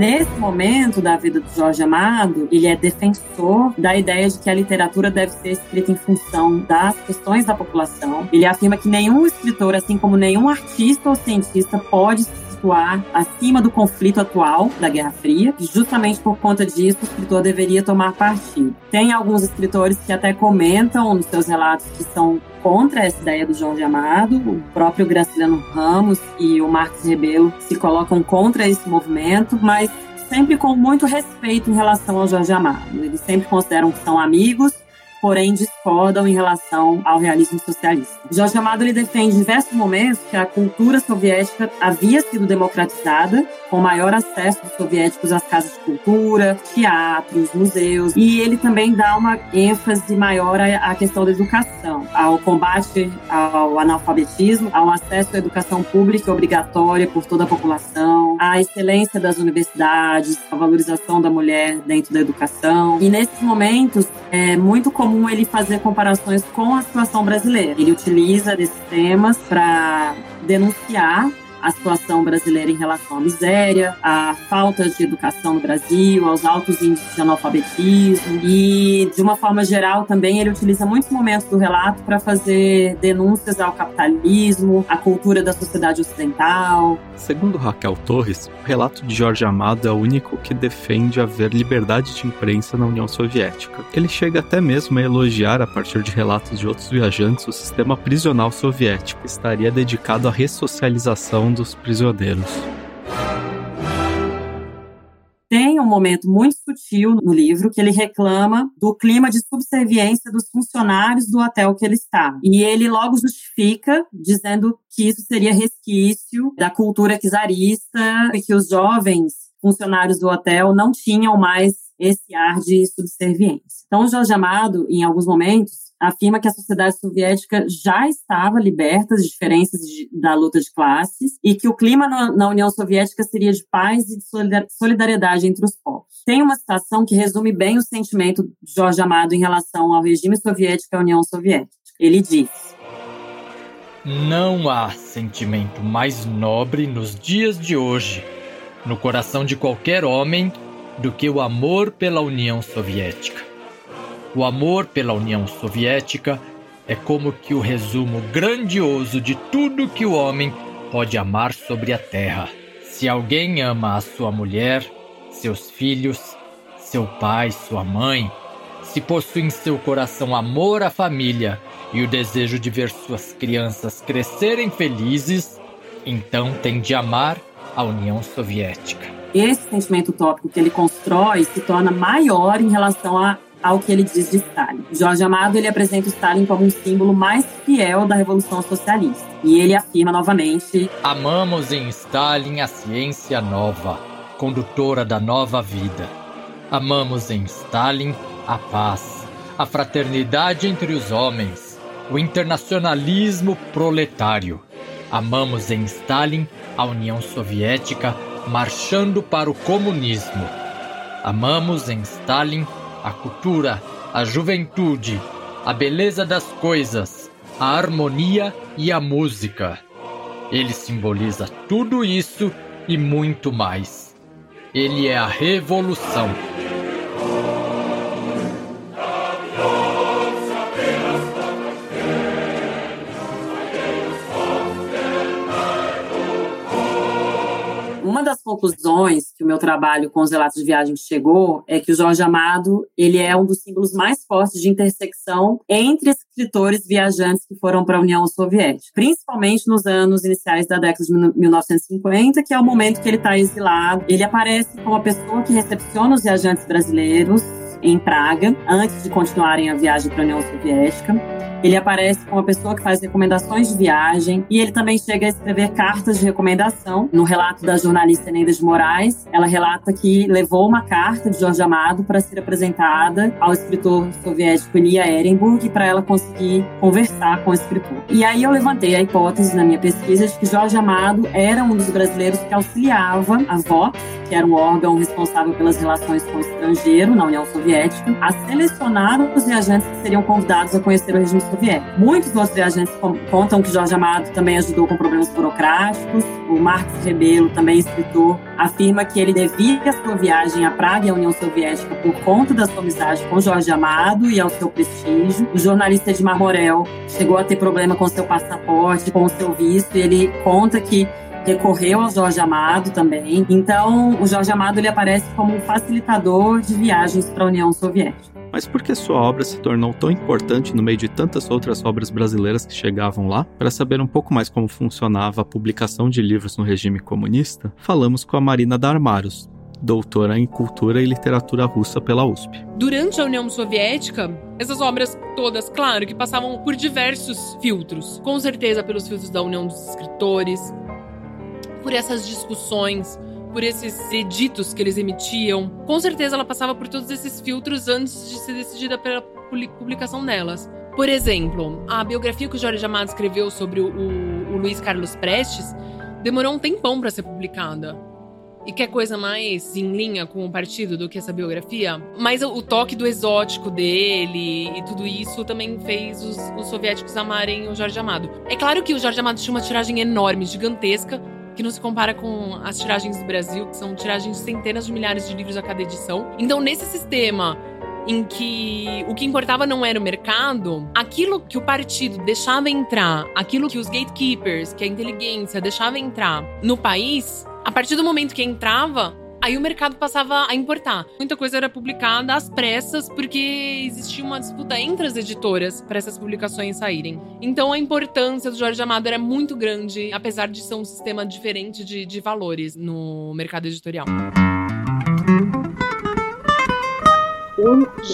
Nesse momento da vida do Jorge Amado, ele é defensor da ideia de que a literatura deve ser escrita em função das questões da população. Ele afirma que nenhum escritor, assim como nenhum artista ou cientista, pode se situar acima do conflito atual da Guerra Fria, e justamente por conta disso o escritor deveria tomar partido. Tem alguns escritores que até comentam nos seus relatos que são contra essa ideia do Jorge Amado. O próprio Graciliano Ramos e o Marcos Rebelo se colocam contra esse movimento, mas sempre com muito respeito em relação ao Jorge Amado. Eles sempre consideram que são amigos porém discordam em relação ao realismo socialista. Jorge Amado ele defende em diversos momentos que a cultura soviética havia sido democratizada, com maior acesso dos soviéticos às casas de cultura, teatros, museus, e ele também dá uma ênfase maior à questão da educação, ao combate ao analfabetismo, ao acesso à educação pública obrigatória por toda a população, à excelência das universidades, a valorização da mulher dentro da educação. E nesses momentos é muito comum ele fazer comparações com a situação brasileira. Ele utiliza desses temas para denunciar a situação brasileira em relação à miséria, à falta de educação no Brasil, aos altos índices de analfabetismo e, de uma forma geral, também ele utiliza muitos momentos do relato para fazer denúncias ao capitalismo, à cultura da sociedade ocidental. Segundo Raquel Torres, o relato de Jorge Amado é o único que defende haver liberdade de imprensa na União Soviética. Ele chega até mesmo a elogiar, a partir de relatos de outros viajantes, o sistema prisional soviético, que estaria dedicado à ressocialização dos prisioneiros. Tem um momento muito sutil no livro que ele reclama do clima de subserviência dos funcionários do hotel que ele está. E ele logo justifica, dizendo que isso seria resquício da cultura czarista e que os jovens funcionários do hotel não tinham mais esse ar de subserviência. Então, o Jorge Amado, em alguns momentos, afirma que a sociedade soviética já estava liberta das diferenças de, da luta de classes e que o clima na, na União Soviética seria de paz e de solidariedade entre os povos. Tem uma citação que resume bem o sentimento de Jorge Amado em relação ao regime soviético e à União Soviética. Ele diz: Não há sentimento mais nobre nos dias de hoje, no coração de qualquer homem, do que o amor pela União Soviética. O amor pela União Soviética é como que o resumo grandioso de tudo que o homem pode amar sobre a Terra. Se alguém ama a sua mulher, seus filhos, seu pai, sua mãe, se possui em seu coração amor à família e o desejo de ver suas crianças crescerem felizes, então tem de amar a União Soviética. Esse sentimento utópico que ele constrói se torna maior em relação a ao que ele diz de Stalin. Jorge Amado ele apresenta Stalin como um símbolo mais fiel da Revolução Socialista. E ele afirma novamente: Amamos em Stalin a ciência nova, condutora da nova vida. Amamos em Stalin a paz, a fraternidade entre os homens, o internacionalismo proletário. Amamos em Stalin a União Soviética marchando para o comunismo. Amamos em Stalin a cultura, a juventude, a beleza das coisas, a harmonia e a música. Ele simboliza tudo isso e muito mais. Ele é a revolução. Uma das conclusões que o meu trabalho com os relatos de viagem chegou é que o Jorge Amado ele é um dos símbolos mais fortes de intersecção entre escritores viajantes que foram para a União Soviética, principalmente nos anos iniciais da década de 1950, que é o momento que ele está exilado. Ele aparece como a pessoa que recepciona os viajantes brasileiros em Praga, antes de continuarem a viagem para a União Soviética. Ele aparece como uma pessoa que faz recomendações de viagem e ele também chega a escrever cartas de recomendação. No relato da jornalista Neida de Moraes, ela relata que levou uma carta de Jorge Amado para ser apresentada ao escritor soviético Ilya Ehrenburg para ela conseguir conversar com o escritor. E aí eu levantei a hipótese na minha pesquisa de que Jorge Amado era um dos brasileiros que auxiliava a Vox, que era um órgão responsável pelas relações com o estrangeiro na União Soviética, a selecionar os viajantes que seriam convidados a conhecer o regime soviético. Muitos outros viajantes contam que Jorge Amado também ajudou com problemas burocráticos. O Marcos Rebelo, também escritor, afirma que ele devia a sua viagem à Praga e à União Soviética por conta da sua amizade com Jorge Amado e ao seu prestígio. O jornalista Edmar Morel chegou a ter problema com seu passaporte, com o seu visto, e ele conta que recorreu ao Jorge Amado também. Então, o Jorge Amado ele aparece como um facilitador de viagens para a União Soviética. Mas por que sua obra se tornou tão importante no meio de tantas outras obras brasileiras que chegavam lá? Para saber um pouco mais como funcionava a publicação de livros no regime comunista, falamos com a Marina Darmaros, doutora em Cultura e Literatura Russa pela USP. Durante a União Soviética, Essas obras todas, claro, que passavam por diversos filtros. Com certeza pelos filtros da União dos Escritores, por essas discussões, por esses editos que eles emitiam. Com certeza ela passava por todos esses filtros antes de ser decidida pela publicação delas. Por exemplo, a biografia que o Jorge Amado escreveu sobre o, o, Luiz Carlos Prestes demorou um tempão para ser publicada. E quer coisa mais em linha com o partido do que essa biografia? Mas o toque do exótico dele e tudo isso também fez os, os soviéticos amarem o Jorge Amado. É claro que o Jorge Amado tinha uma tiragem enorme, gigantesca, que não se compara com as tiragens do Brasil, que são tiragens de centenas de milhares de livros a cada edição. Então, nesse sistema em que o que importava não era o mercado, aquilo que o partido deixava entrar, aquilo que os gatekeepers, que a inteligência deixava entrar no país, a partir do momento que entrava, Aí o mercado passava a importar. Muita coisa era publicada às pressas, porque existia uma disputa entre as editoras para essas publicações saírem. Então a importância do Jorge Amado era muito grande, apesar de ser um sistema diferente de, de valores no mercado editorial.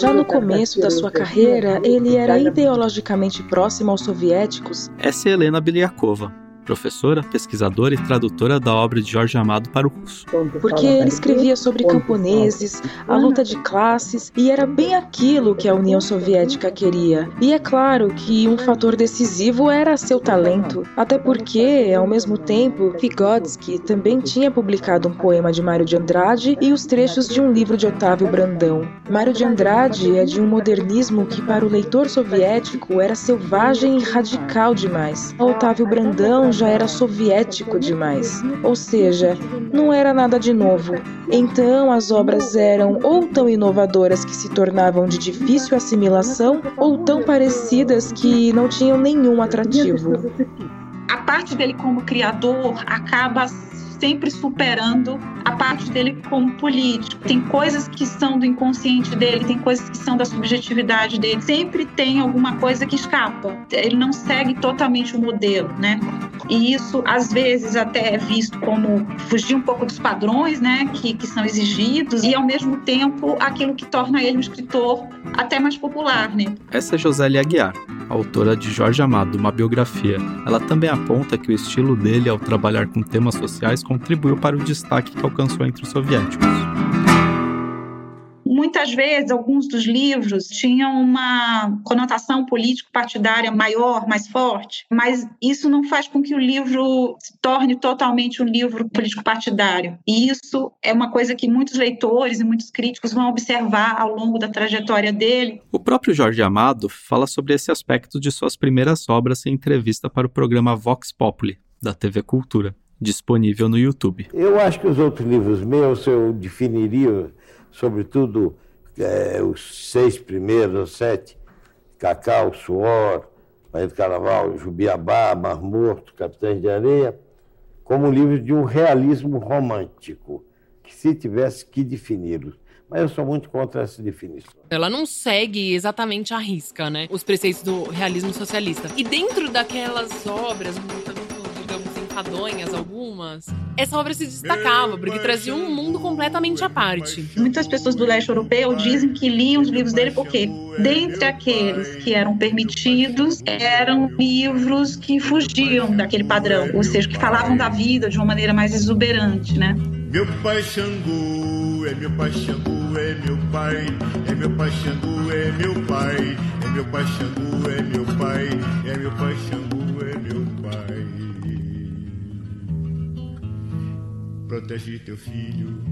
Já no começo da sua carreira, ele era ideologicamente próximo aos soviéticos. Essa é Helena Biliakova, professora, pesquisadora e tradutora da obra de Jorge Amado para o russo. Porque ele escrevia sobre camponeses, a luta de classes, e era bem aquilo que a União Soviética queria. E é claro que um fator decisivo era seu talento, até porque, ao mesmo tempo, Vygotsky também tinha publicado um poema de Mário de Andrade e os trechos de um livro de Otávio Brandão. Mário de Andrade é de um modernismo que para o leitor soviético era selvagem e radical demais. Otávio Brandão já era soviético demais, ou seja, não era nada de novo. Então as obras eram ou tão inovadoras que se tornavam de difícil assimilação, ou tão parecidas que não tinham nenhum atrativo. A parte dele como criador acaba sempre superando a parte dele como político. Tem coisas que são do inconsciente dele, tem coisas que são da subjetividade dele. Sempre tem alguma coisa que escapa. Ele não segue totalmente o modelo, né? E isso, às vezes, até é visto como fugir um pouco dos padrões, né? Que, que são exigidos e, ao mesmo tempo, aquilo que torna ele um escritor até mais popular, né? Essa é Josélia Aguiar, autora de Jorge Amado, uma biografia. Ela também aponta que o estilo dele ao trabalhar com temas sociais contribuiu para o destaque que alcançou entre os soviéticos. Muitas vezes, alguns dos livros tinham uma conotação político-partidária maior, mais forte, mas isso não faz com que o livro se torne totalmente um livro político-partidário. E isso é uma coisa que muitos leitores e muitos críticos vão observar ao longo da trajetória dele. O próprio Jorge Amado fala sobre esse aspecto de suas primeiras obras em entrevista para o programa Vox Populi, da TV Cultura disponível no YouTube. Eu acho que os outros livros meus eu definiria, sobretudo, é, os seis primeiros, os sete, Cacau, Suor, Maria do Carnaval, Jubiabá, Mar Morto, Capitães de Areia, como um livro de um realismo romântico, que se tivesse que defini-los. Mas eu sou muito contra essa definição. Ela não segue exatamente a risca, né? Os preceitos do realismo socialista. E dentro daquelas obras, enfadonhas algumas, essa obra se destacava, porque trazia um mundo completamente à parte. Muitas pessoas do leste europeu dizem que liam os livros dele porque, dentre aqueles que eram permitidos, eram livros que fugiam daquele padrão, ou seja, que falavam da vida de uma maneira mais exuberante, né? Meu pai Xangu, é meu pai Xangu, é meu pai, é meu pai Xangu, é meu pai, é meu pai Xangu, é meu pai, é meu pai Xangu, Protege teu filho,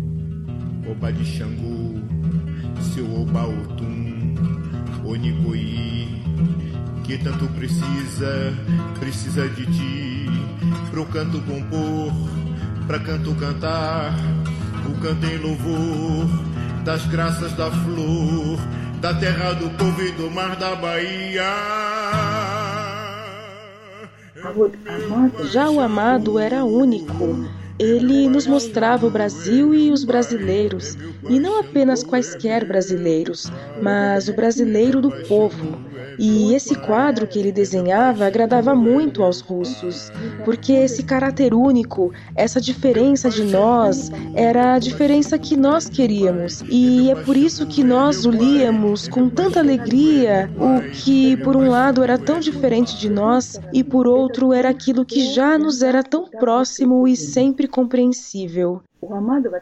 Oba de Xangu, seu Oba Otum, Onicoí, que tanto precisa, precisa de ti, pro canto compor, pra canto cantar, o canto em louvor das graças da flor, da terra do povo e do mar da Bahia. Já o amado era único ele nos mostrava o Brasil e os brasileiros, e não apenas quaisquer brasileiros, mas o brasileiro do povo. E esse quadro que ele desenhava agradava muito aos russos, porque esse caráter único, essa diferença de nós, era a diferença que nós queríamos. E é por isso que nós o líamos com tanta alegria, o que por um lado era tão diferente de nós e por outro era aquilo que já nos era tão próximo e sempre compreensível.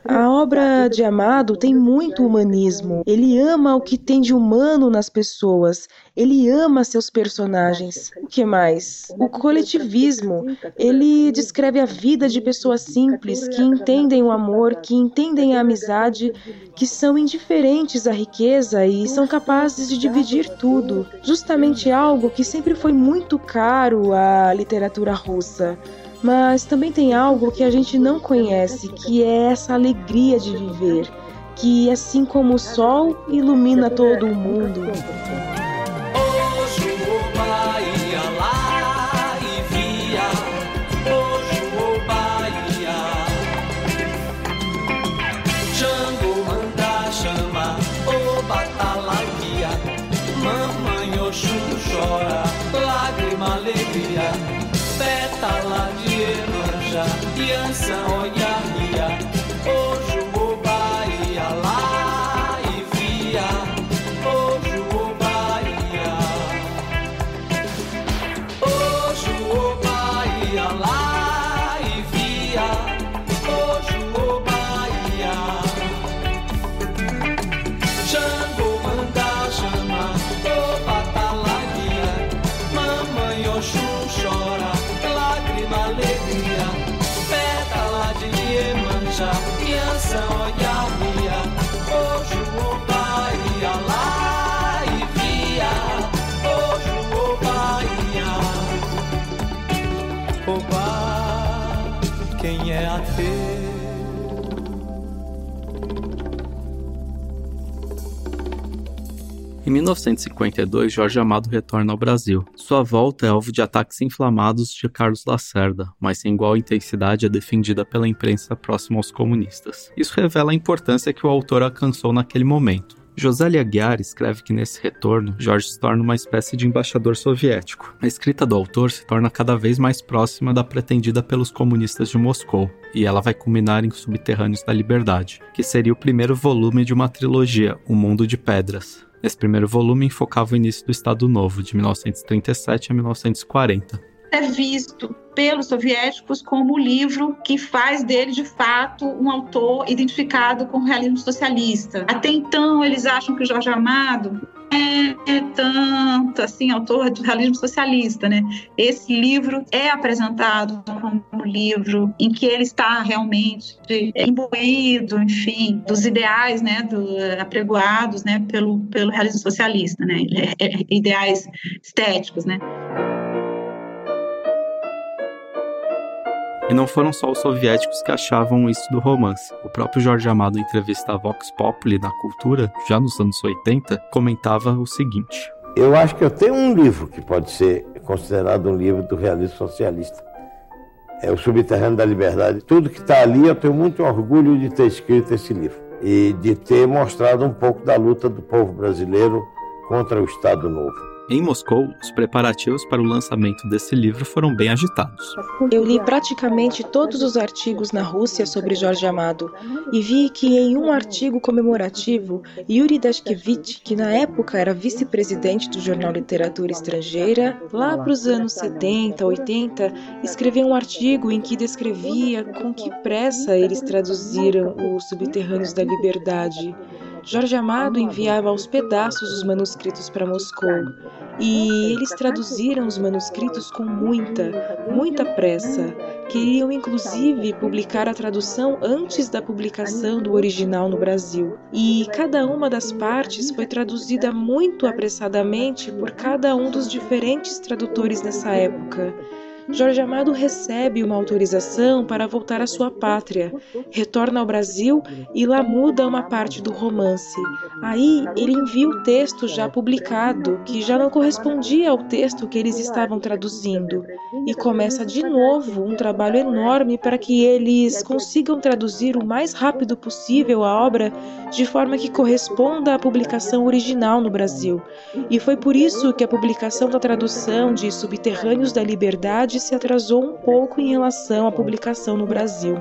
A obra de Amado tem muito humanismo. Ele ama o que tem de humano nas pessoas. Ele ama seus personagens. O que mais? O coletivismo. Ele descreve a vida de pessoas simples que entendem o amor, que entendem a amizade, que são indiferentes à riqueza e são capazes de dividir tudo. Justamente algo que sempre foi muito caro à literatura russa. Mas também tem algo que a gente não conhece, que é essa alegria de viver, que assim como o sol ilumina todo o mundo. Em 1952, Jorge Amado retorna ao Brasil. Sua volta é alvo de ataques inflamados de Carlos Lacerda, mas sem igual intensidade é defendida pela imprensa próxima aos comunistas. Isso revela a importância que o autor alcançou naquele momento. José Aguiar escreve que nesse retorno, Jorge se torna uma espécie de embaixador soviético. A escrita do autor se torna cada vez mais próxima da pretendida pelos comunistas de Moscou, e ela vai culminar em Subterrâneos da Liberdade, que seria o primeiro volume de uma trilogia, O Mundo de Pedras. Nesse primeiro volume enfocava o início do Estado Novo, de 1937 a 1940. É visto pelos soviéticos como o livro que faz dele, de fato, um autor identificado com o realismo socialista. Até então, eles acham que o Jorge Amado é, é tanto assim autor do realismo socialista, né? Esse livro é apresentado como um livro em que ele está realmente imbuído, enfim, dos ideais, né, do, apregoados, né, pelo pelo realismo socialista, né? É, é, ideais estéticos, né? E não foram só os soviéticos que achavam isso do romance. O próprio Jorge Amado, em entrevista à Vox Populi na Cultura, já nos anos 80, comentava o seguinte: Eu acho que eu tenho um livro que pode ser considerado um livro do realismo socialista. É o Subterrâneo da Liberdade. Tudo que está ali, eu tenho muito orgulho de ter escrito esse livro e de ter mostrado um pouco da luta do povo brasileiro contra o Estado Novo. Em Moscou, os preparativos para o lançamento desse livro foram bem agitados. Eu li praticamente todos os artigos na Rússia sobre Jorge Amado e vi que em um artigo comemorativo, Yuri Dashkevich, que na época era vice-presidente do jornal Literatura Estrangeira, lá para os anos 70, 80, escreveu um artigo em que descrevia com que pressa eles traduziram os Subterrâneos da Liberdade. Jorge Amado enviava aos pedaços os manuscritos para Moscou e eles traduziram os manuscritos com muita, muita pressa. Queriam inclusive publicar a tradução antes da publicação do original no Brasil. E cada uma das partes foi traduzida muito apressadamente por cada um dos diferentes tradutores nessa época. Jorge Amado recebe uma autorização para voltar à sua pátria, retorna ao Brasil e lá muda uma parte do romance. Aí ele envia o texto já publicado, que já não correspondia ao texto que eles estavam traduzindo, e começa de novo um trabalho enorme para que eles consigam traduzir o mais rápido possível a obra de forma que corresponda à publicação original no Brasil. E foi por isso que a publicação da tradução de Subterrâneos da Liberdade se atrasou um pouco em relação à publicação no Brasil.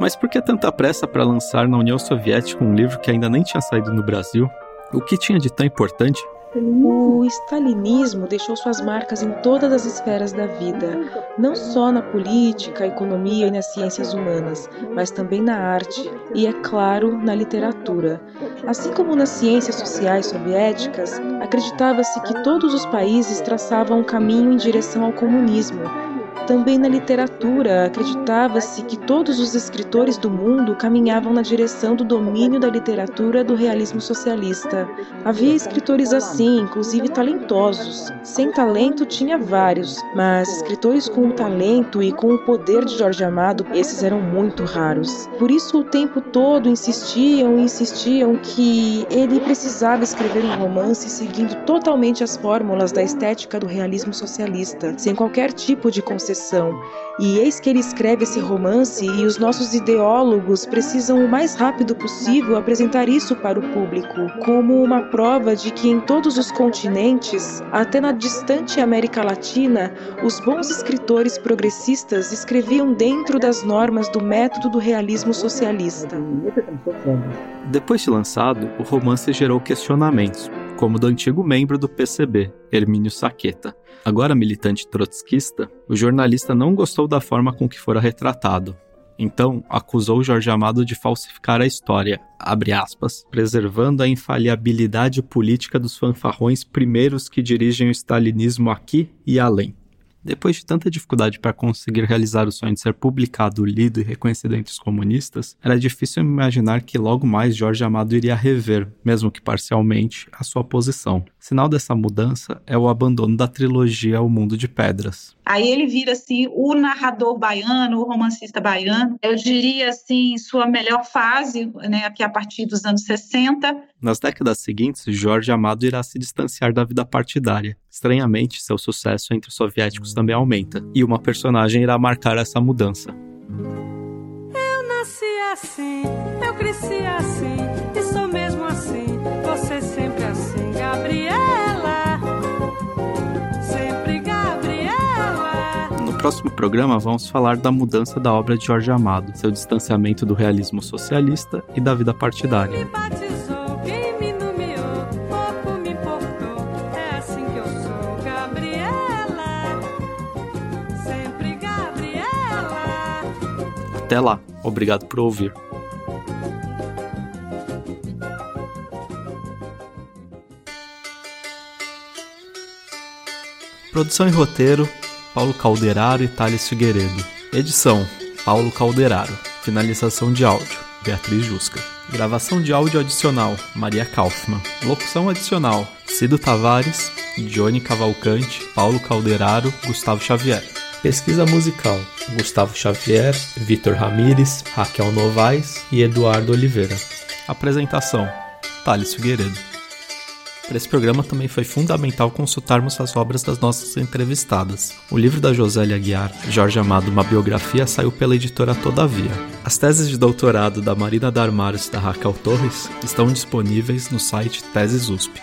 Mas por que tanta pressa para lançar na União Soviética um livro que ainda nem tinha saído no Brasil? O que tinha de tão importante? O stalinismo deixou suas marcas em todas as esferas da vida, não só na política, economia e nas ciências humanas, mas também na arte e, é claro, na literatura. Assim como nas ciências sociais soviéticas, acreditava-se que todos os países traçavam um caminho em direção ao comunismo também na literatura, acreditava-se que todos os escritores do mundo caminhavam na direção do domínio da literatura do realismo socialista. Havia escritores assim, inclusive talentosos. Sem talento tinha vários, mas escritores com o talento e com o poder de Jorge Amado, esses eram muito raros. Por isso o tempo todo insistiam e insistiam que ele precisava escrever um romance seguindo totalmente as fórmulas da estética do realismo socialista, sem qualquer tipo de concessão e eis que ele escreve esse romance e os nossos ideólogos precisam o mais rápido possível apresentar isso para o público, como uma prova de que em todos os continentes, até na distante América Latina, os bons escritores progressistas escreviam dentro das normas do método do realismo socialista. Depois de lançado, o romance gerou questionamentos, como do antigo membro do PCB, Hermínio Saqueta. Agora militante trotskista, o jornalista não gostou da forma com que fora retratado. Então, acusou Jorge Amado de falsificar a história, aspas, preservando a infalibilidade política dos fanfarrões primeiros que dirigem o stalinismo aqui e além. Depois de tanta dificuldade para conseguir realizar o sonho de ser publicado, lido e reconhecido entre os comunistas, era difícil imaginar que logo mais Jorge Amado iria rever, mesmo que parcialmente, a sua posição. Sinal dessa mudança é o abandono da trilogia O Mundo de Pedras. Aí ele vira assim o narrador baiano, o romancista baiano. Eu diria assim, sua melhor fase, né, aqui a partir dos anos 60. Nas décadas seguintes, Jorge Amado irá se distanciar da vida partidária. Estranhamente, seu sucesso entre os soviéticos também aumenta, e uma personagem irá marcar essa mudança. Eu nasci assim, eu cresci assim, e sou próximo programa, vamos falar da mudança da obra de Jorge Amado, seu distanciamento do realismo socialista e da vida partidária. Até lá, obrigado por ouvir. Produção e roteiro: Paulo Calderaro e Thales Figueiredo. Edição: Paulo Calderaro. Finalização de áudio: Beatriz Jusca. Gravação de áudio adicional: Maria Kaufmann. Locução adicional: Cido Tavares, Johnny Cavalcante, Paulo Calderaro, Gustavo Xavier. Pesquisa musical: Gustavo Xavier, Vitor Ramires, Raquel Novaes e Eduardo Oliveira. Apresentação: Thales Figueiredo. Para esse programa também foi fundamental consultarmos as obras das nossas entrevistadas. O livro da Josélia Aguiar, Jorge Amado, uma biografia, saiu pela editora Todavia. As teses de doutorado da Marina Darmaros e da Raquel Torres estão disponíveis no site Teses USP.